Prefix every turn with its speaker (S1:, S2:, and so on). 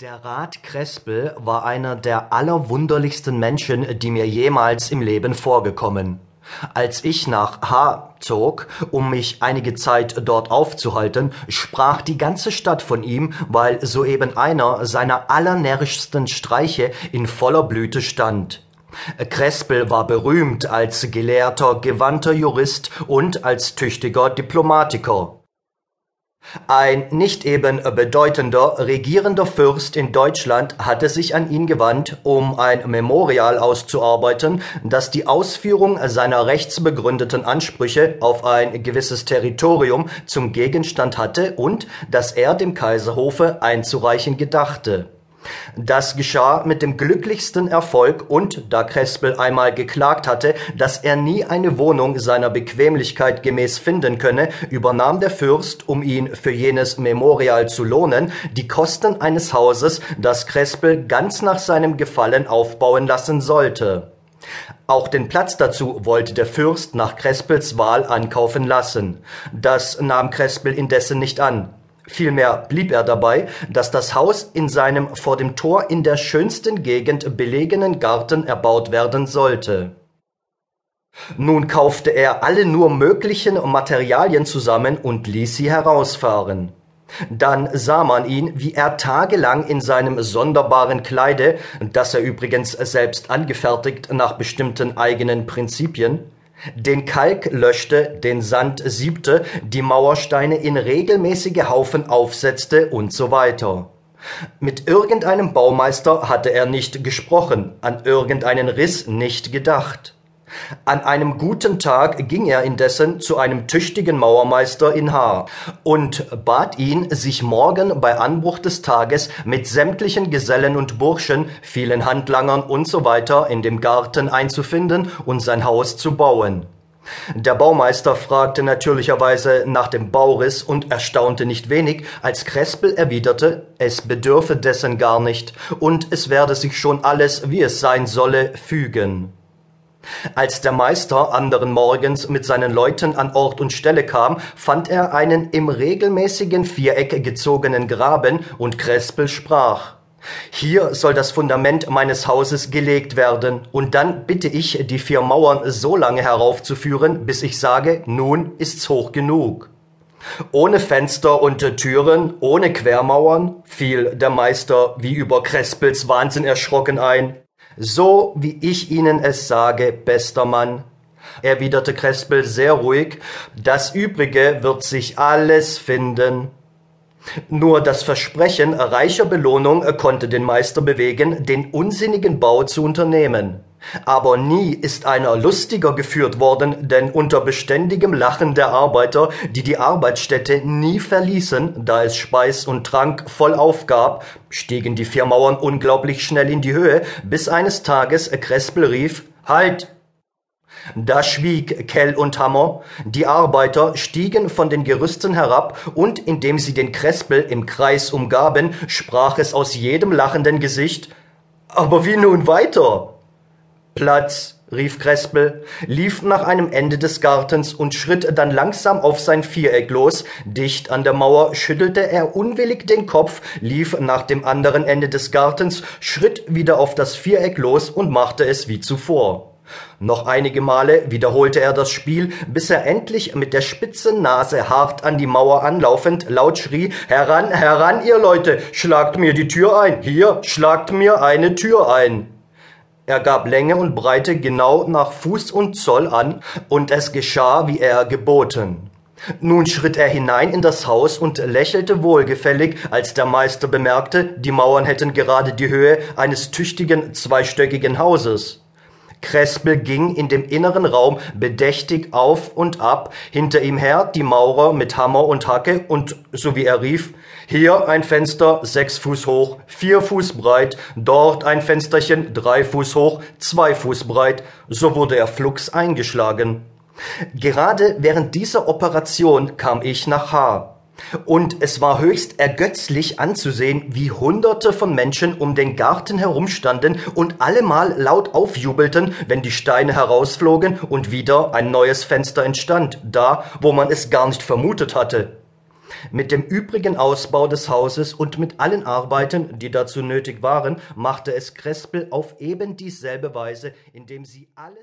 S1: Der Rat Krespel war einer der allerwunderlichsten Menschen, die mir jemals im Leben vorgekommen. Als ich nach H. zog, um mich einige Zeit dort aufzuhalten, sprach die ganze Stadt von ihm, weil soeben einer seiner allernärrischsten Streiche in voller Blüte stand. Krespel war berühmt als gelehrter, gewandter Jurist und als tüchtiger Diplomatiker. Ein nicht eben bedeutender regierender Fürst in Deutschland hatte sich an ihn gewandt, um ein Memorial auszuarbeiten, das die Ausführung seiner rechtsbegründeten Ansprüche auf ein gewisses Territorium zum Gegenstand hatte und das er dem Kaiserhofe einzureichen gedachte das geschah mit dem glücklichsten Erfolg und da Krespel einmal geklagt hatte, dass er nie eine Wohnung seiner Bequemlichkeit gemäß finden könne, übernahm der Fürst, um ihn für jenes Memorial zu lohnen, die Kosten eines Hauses, das Krespel ganz nach seinem Gefallen aufbauen lassen sollte. Auch den Platz dazu wollte der Fürst nach Krespels Wahl ankaufen lassen. Das nahm Krespel indessen nicht an. Vielmehr blieb er dabei, dass das Haus in seinem vor dem Tor in der schönsten Gegend belegenen Garten erbaut werden sollte. Nun kaufte er alle nur möglichen Materialien zusammen und ließ sie herausfahren. Dann sah man ihn, wie er tagelang in seinem sonderbaren Kleide, das er übrigens selbst angefertigt nach bestimmten eigenen Prinzipien, den Kalk löschte, den Sand siebte, die Mauersteine in regelmäßige Haufen aufsetzte und so weiter. Mit irgendeinem Baumeister hatte er nicht gesprochen, an irgendeinen Riss nicht gedacht. An einem guten Tag ging er indessen zu einem tüchtigen Mauermeister in Haar und bat ihn, sich morgen bei Anbruch des Tages mit sämtlichen Gesellen und Burschen, vielen Handlangern weiter in dem Garten einzufinden und sein Haus zu bauen. Der Baumeister fragte natürlicherweise nach dem Bauriss und erstaunte nicht wenig, als Krespel erwiderte, es bedürfe dessen gar nicht, und es werde sich schon alles, wie es sein solle, fügen. Als der Meister anderen Morgens mit seinen Leuten an Ort und Stelle kam, fand er einen im regelmäßigen Viereck gezogenen Graben und Krespel sprach. Hier soll das Fundament meines Hauses gelegt werden, und dann bitte ich, die vier Mauern so lange heraufzuführen, bis ich sage, nun ist's hoch genug. Ohne Fenster und Türen, ohne Quermauern, fiel der Meister wie über Krespels Wahnsinn erschrocken ein. So wie ich Ihnen es sage, bester Mann, erwiderte Krespel sehr ruhig, das Übrige wird sich alles finden. Nur das Versprechen reicher Belohnung konnte den Meister bewegen, den unsinnigen Bau zu unternehmen. Aber nie ist einer lustiger geführt worden, denn unter beständigem Lachen der Arbeiter, die die Arbeitsstätte nie verließen, da es Speis und Trank voll aufgab, stiegen die vier Mauern unglaublich schnell in die Höhe, bis eines Tages Krespel rief, Halt! Da schwieg Kell und Hammer, die Arbeiter stiegen von den Gerüsten herab, und indem sie den Krespel im Kreis umgaben, sprach es aus jedem lachenden Gesicht, Aber wie nun weiter? Platz, rief Krespel, lief nach einem Ende des Gartens und schritt dann langsam auf sein Viereck los. Dicht an der Mauer schüttelte er unwillig den Kopf, lief nach dem anderen Ende des Gartens, schritt wieder auf das Viereck los und machte es wie zuvor. Noch einige Male wiederholte er das Spiel, bis er endlich mit der spitzen Nase hart an die Mauer anlaufend laut schrie Heran, heran, ihr Leute, schlagt mir die Tür ein. Hier, schlagt mir eine Tür ein. Er gab Länge und Breite genau nach Fuß und Zoll an, und es geschah, wie er geboten. Nun schritt er hinein in das Haus und lächelte wohlgefällig, als der Meister bemerkte, die Mauern hätten gerade die Höhe eines tüchtigen zweistöckigen Hauses. Krespel ging in dem inneren Raum bedächtig auf und ab, hinter ihm her die Maurer mit Hammer und Hacke und, so wie er rief, hier ein Fenster sechs Fuß hoch, vier Fuß breit, dort ein Fensterchen drei Fuß hoch, zwei Fuß breit, so wurde er flugs eingeschlagen. Gerade während dieser Operation kam ich nach H. Und es war höchst ergötzlich anzusehen, wie Hunderte von Menschen um den Garten herumstanden und allemal laut aufjubelten, wenn die Steine herausflogen und wieder ein neues Fenster entstand, da, wo man es gar nicht vermutet hatte. Mit dem übrigen Ausbau des Hauses und mit allen Arbeiten, die dazu nötig waren, machte es Crespel auf eben dieselbe Weise, indem sie alles